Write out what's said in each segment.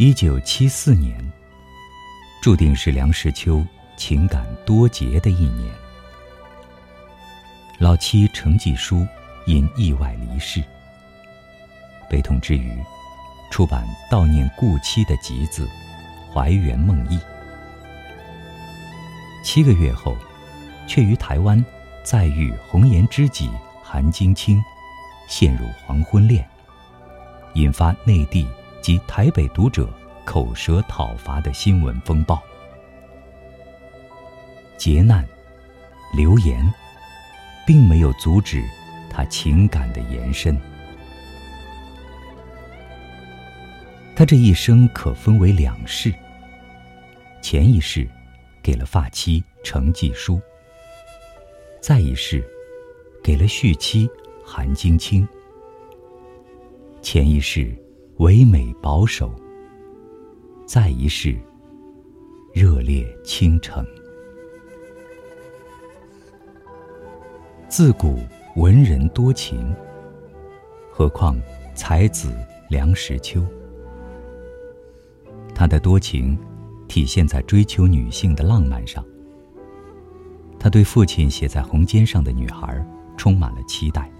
一九七四年，注定是梁实秋情感多劫的一年。老妻程继书因意外离世，悲痛之余，出版悼念故妻的集子《怀园梦忆》。七个月后，却于台湾再遇红颜知己韩晶清，陷入黄昏恋，引发内地。及台北读者口舌讨伐的新闻风暴，劫难、流言，并没有阻止他情感的延伸。他这一生可分为两世：前一世给了发妻程继书，再一世给了续妻韩晶清。前一世。唯美保守，再一世，热烈倾城。自古文人多情，何况才子梁实秋？他的多情，体现在追求女性的浪漫上。他对父亲写在红笺上的女孩，充满了期待，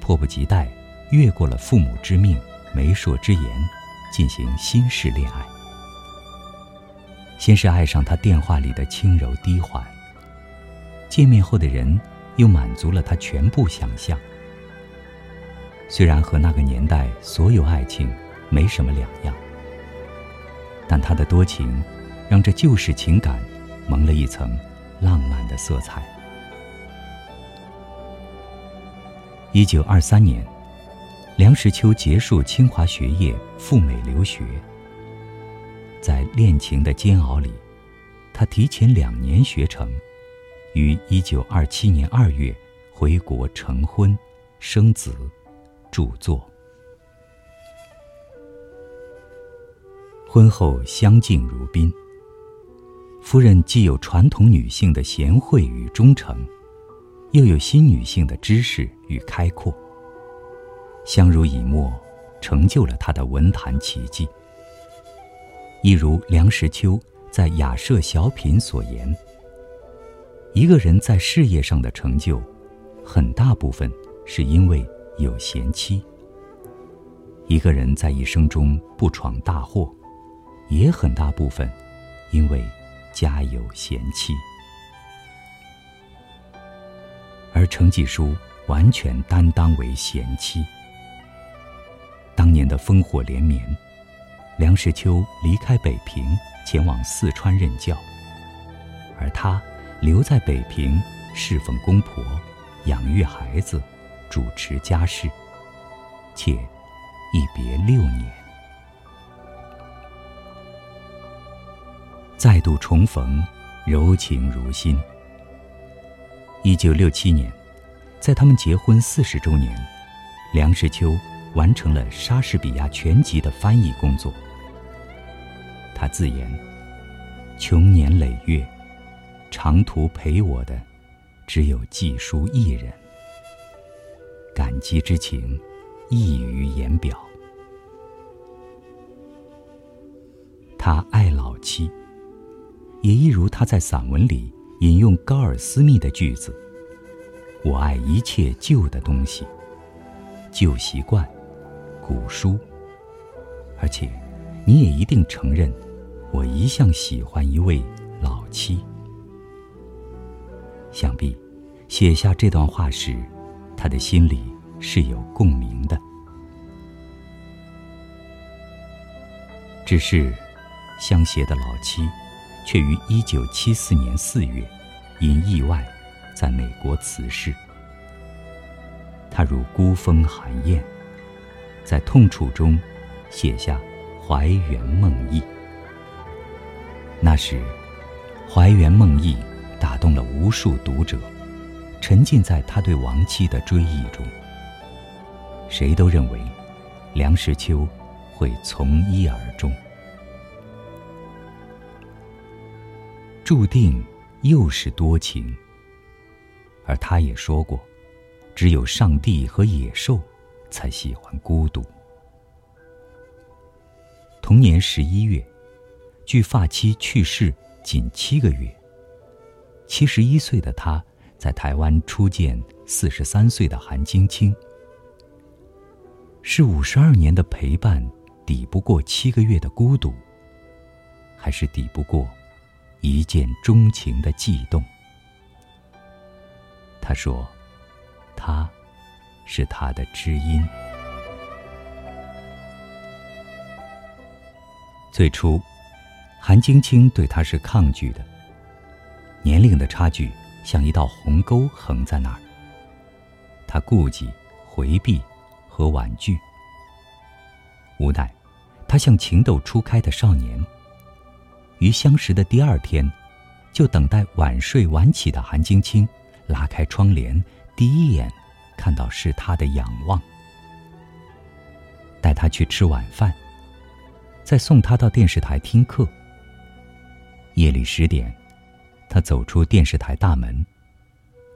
迫不及待越过了父母之命。媒妁之言，进行新式恋爱。先是爱上他电话里的轻柔低缓，见面后的人又满足了他全部想象。虽然和那个年代所有爱情没什么两样，但他的多情，让这旧式情感蒙了一层浪漫的色彩。一九二三年。梁实秋结束清华学业，赴美留学。在恋情的煎熬里，他提前两年学成，于一九二七年二月回国成婚、生子、著作。婚后相敬如宾。夫人既有传统女性的贤惠与忠诚，又有新女性的知识与开阔。相濡以沫，成就了他的文坛奇迹。一如梁实秋在《雅舍小品》所言：“一个人在事业上的成就，很大部分是因为有贤妻；一个人在一生中不闯大祸，也很大部分因为家有贤妻。”而程季书完全担当为贤妻。年的烽火连绵，梁实秋离开北平，前往四川任教，而他留在北平侍奉公婆，养育孩子，主持家事，且一别六年，再度重逢，柔情如新。一九六七年，在他们结婚四十周年，梁实秋。完成了莎士比亚全集的翻译工作。他自言：“穷年累月，长途陪我的，只有季书一人。感激之情，溢于言表。他爱老妻，也一如他在散文里引用高尔斯密的句子：‘我爱一切旧的东西，旧习惯。’”古书，而且，你也一定承认，我一向喜欢一位老妻。想必，写下这段话时，他的心里是有共鸣的。只是，相携的老妻，却于一九七四年四月，因意外，在美国辞世。他如孤峰寒雁。在痛楚中，写下《怀园梦忆》。那时，《怀园梦忆》打动了无数读者，沉浸在他对亡妻的追忆中。谁都认为，梁实秋会从一而终。注定又是多情，而他也说过，只有上帝和野兽。才喜欢孤独。同年十一月，距发妻去世仅七个月。七十一岁的他，在台湾初见四十三岁的韩晶清。是五十二年的陪伴，抵不过七个月的孤独，还是抵不过一见钟情的悸动？他说：“他，是他的知音。”最初，韩晶晶对他是抗拒的。年龄的差距像一道鸿沟横在那儿。他顾忌、回避和婉拒。无奈，他像情窦初开的少年。于相识的第二天，就等待晚睡晚起的韩晶晶拉开窗帘，第一眼看到是他的仰望。带他去吃晚饭。再送他到电视台听课。夜里十点，他走出电视台大门，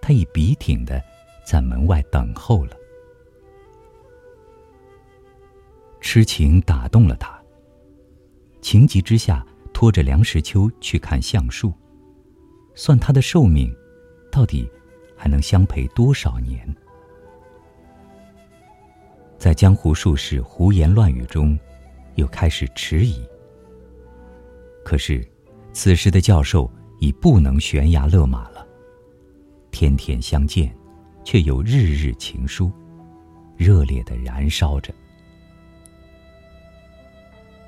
他已笔挺的在门外等候了。痴情打动了他，情急之下拖着梁实秋去看橡树，算他的寿命，到底还能相陪多少年？在江湖术士胡言乱语中。又开始迟疑。可是，此时的教授已不能悬崖勒马了。天天相见，却有日日情书，热烈的燃烧着。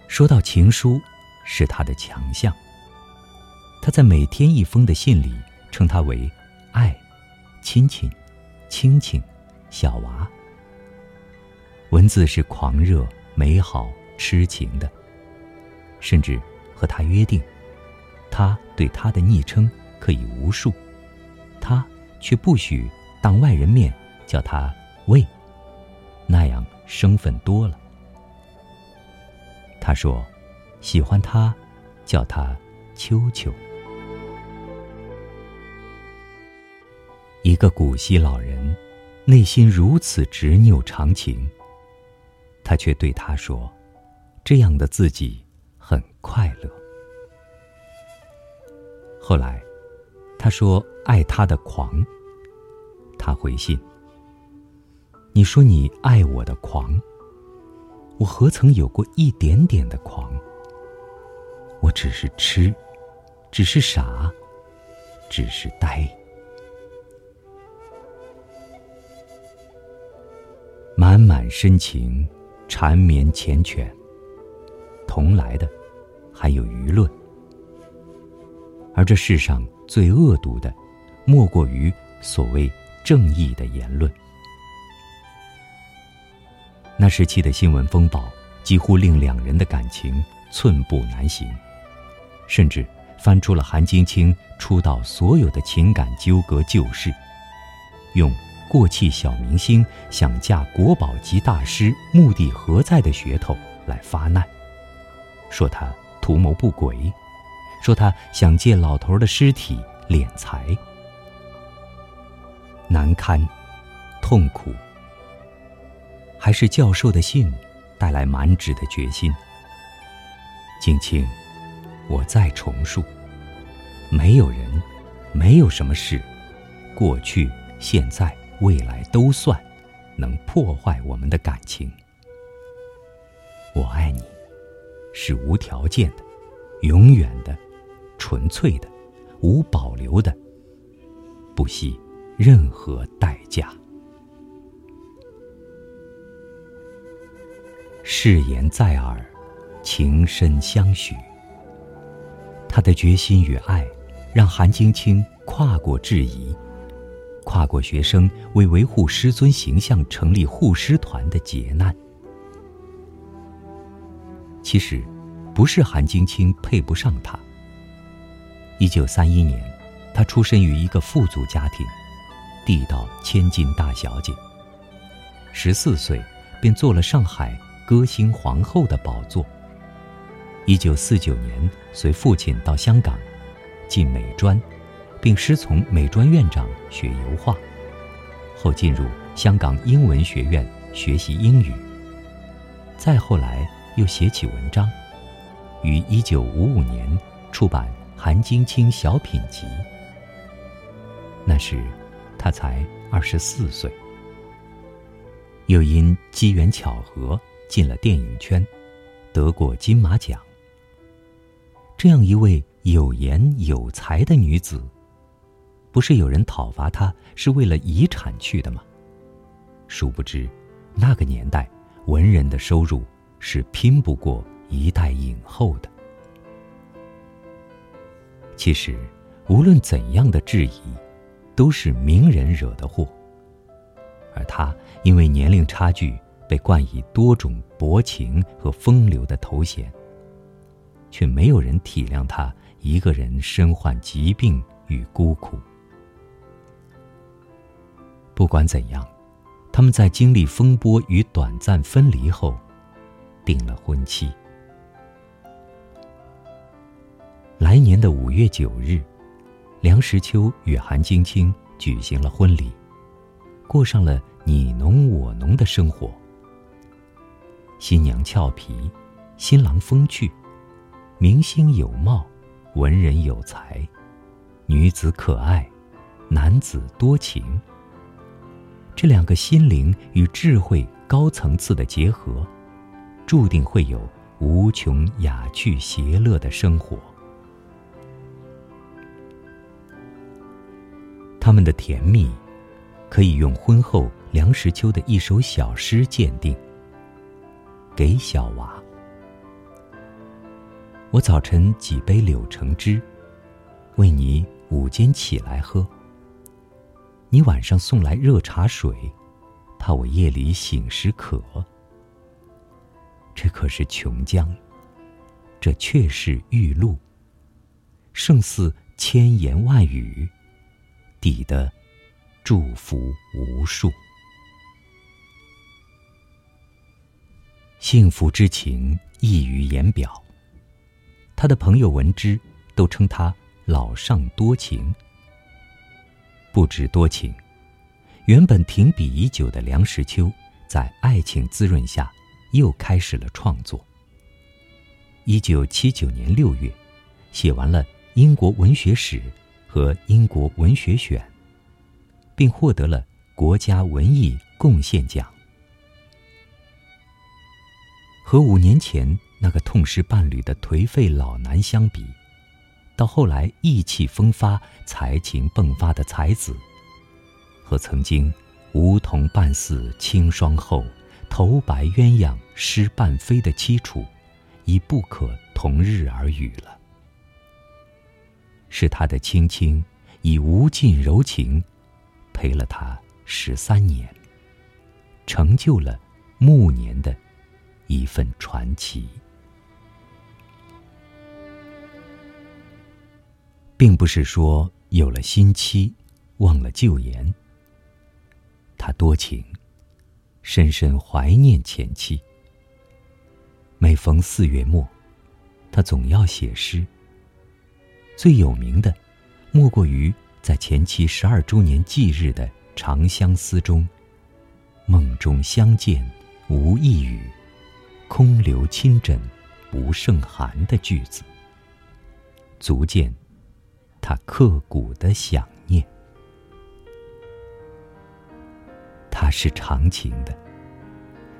说到情书，是他的强项。他在每天一封的信里称他为“爱、亲亲、亲亲、小娃”。文字是狂热、美好。痴情的，甚至和他约定，他对他的昵称可以无数，他却不许当外人面叫他魏，那样生分多了。他说，喜欢他，叫他秋秋。一个古稀老人，内心如此执拗长情，他却对他说。这样的自己很快乐。后来，他说爱他的狂。他回信：“你说你爱我的狂，我何曾有过一点点的狂？我只是痴，只是傻，只是呆。满满深情，缠绵缱绻。”同来的，还有舆论。而这世上最恶毒的，莫过于所谓正义的言论。那时期的新闻风暴，几乎令两人的感情寸步难行，甚至翻出了韩晶清出道所有的情感纠葛旧事，用过气小明星想嫁国宝级大师，目的何在的噱头来发难。说他图谋不轨，说他想借老头的尸体敛财，难堪，痛苦。还是教授的信带来满纸的决心。景清，我再重述：没有人，没有什么事，过去、现在、未来都算，能破坏我们的感情。我爱你。是无条件的、永远的、纯粹的、无保留的，不惜任何代价。誓言在耳，情深相许。他的决心与爱，让韩晶晶跨过质疑，跨过学生为维护师尊形象成立护师团的劫难。其实，不是韩晶清配不上他。一九三一年，她出身于一个富足家庭，地道千金大小姐。十四岁便做了上海歌星皇后的宝座。一九四九年，随父亲到香港，进美专，并师从美专院长学油画，后进入香港英文学院学习英语。再后来。又写起文章，于一九五五年出版《韩晶清小品集》。那时，他才二十四岁，又因机缘巧合进了电影圈，得过金马奖。这样一位有颜有才的女子，不是有人讨伐他是为了遗产去的吗？殊不知，那个年代文人的收入是拼不过一代影后的。其实，无论怎样的质疑，都是名人惹的祸。而他因为年龄差距，被冠以多种薄情和风流的头衔。却没有人体谅他一个人身患疾病与孤苦。不管怎样，他们在经历风波与短暂分离后，定了婚期。来年的五月九日，梁实秋与韩晶清举行了婚礼，过上了你侬我侬的生活。新娘俏皮，新郎风趣。明星有貌，文人有才，女子可爱，男子多情。这两个心灵与智慧高层次的结合，注定会有无穷雅趣谐乐的生活。他们的甜蜜，可以用婚后梁实秋的一首小诗鉴定。给小娃。我早晨几杯柳橙汁，为你午间起来喝。你晚上送来热茶水，怕我夜里醒时渴。这可是琼浆，这却是玉露，胜似千言万语，抵得祝福无数。幸福之情溢于言表。他的朋友闻之，都称他老上多情。不止多情，原本停笔已久的梁实秋，在爱情滋润下，又开始了创作。一九七九年六月，写完了《英国文学史》和《英国文学选》，并获得了国家文艺贡献奖。和五年前。那个痛失伴侣的颓废老男相比，到后来意气风发、才情迸发的才子，和曾经梧桐半似清霜后，头白鸳鸯失半飞的凄楚，已不可同日而语了。是他的青青，以无尽柔情，陪了他十三年，成就了暮年的一份传奇。并不是说有了新妻，忘了旧颜。他多情，深深怀念前妻。每逢四月末，他总要写诗。最有名的，莫过于在前妻十二周年忌日的《长相思》中，“梦中相见无一语，空留亲枕不胜寒”的句子，足见。他刻骨的想念，他是长情的，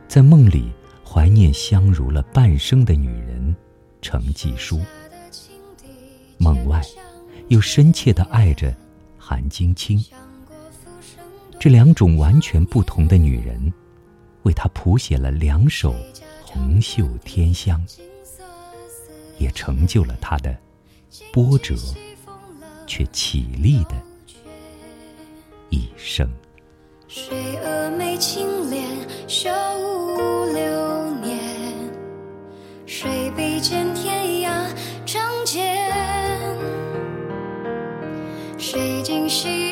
在梦里怀念相濡了半生的女人程继书，梦外又深切的爱着韩晶清。这两种完全不同的女人，为他谱写了两首红袖添香，也成就了他的波折。却绮丽的一生。谁峨眉清脸，修五六年？谁比肩天涯仗剑？谁今惜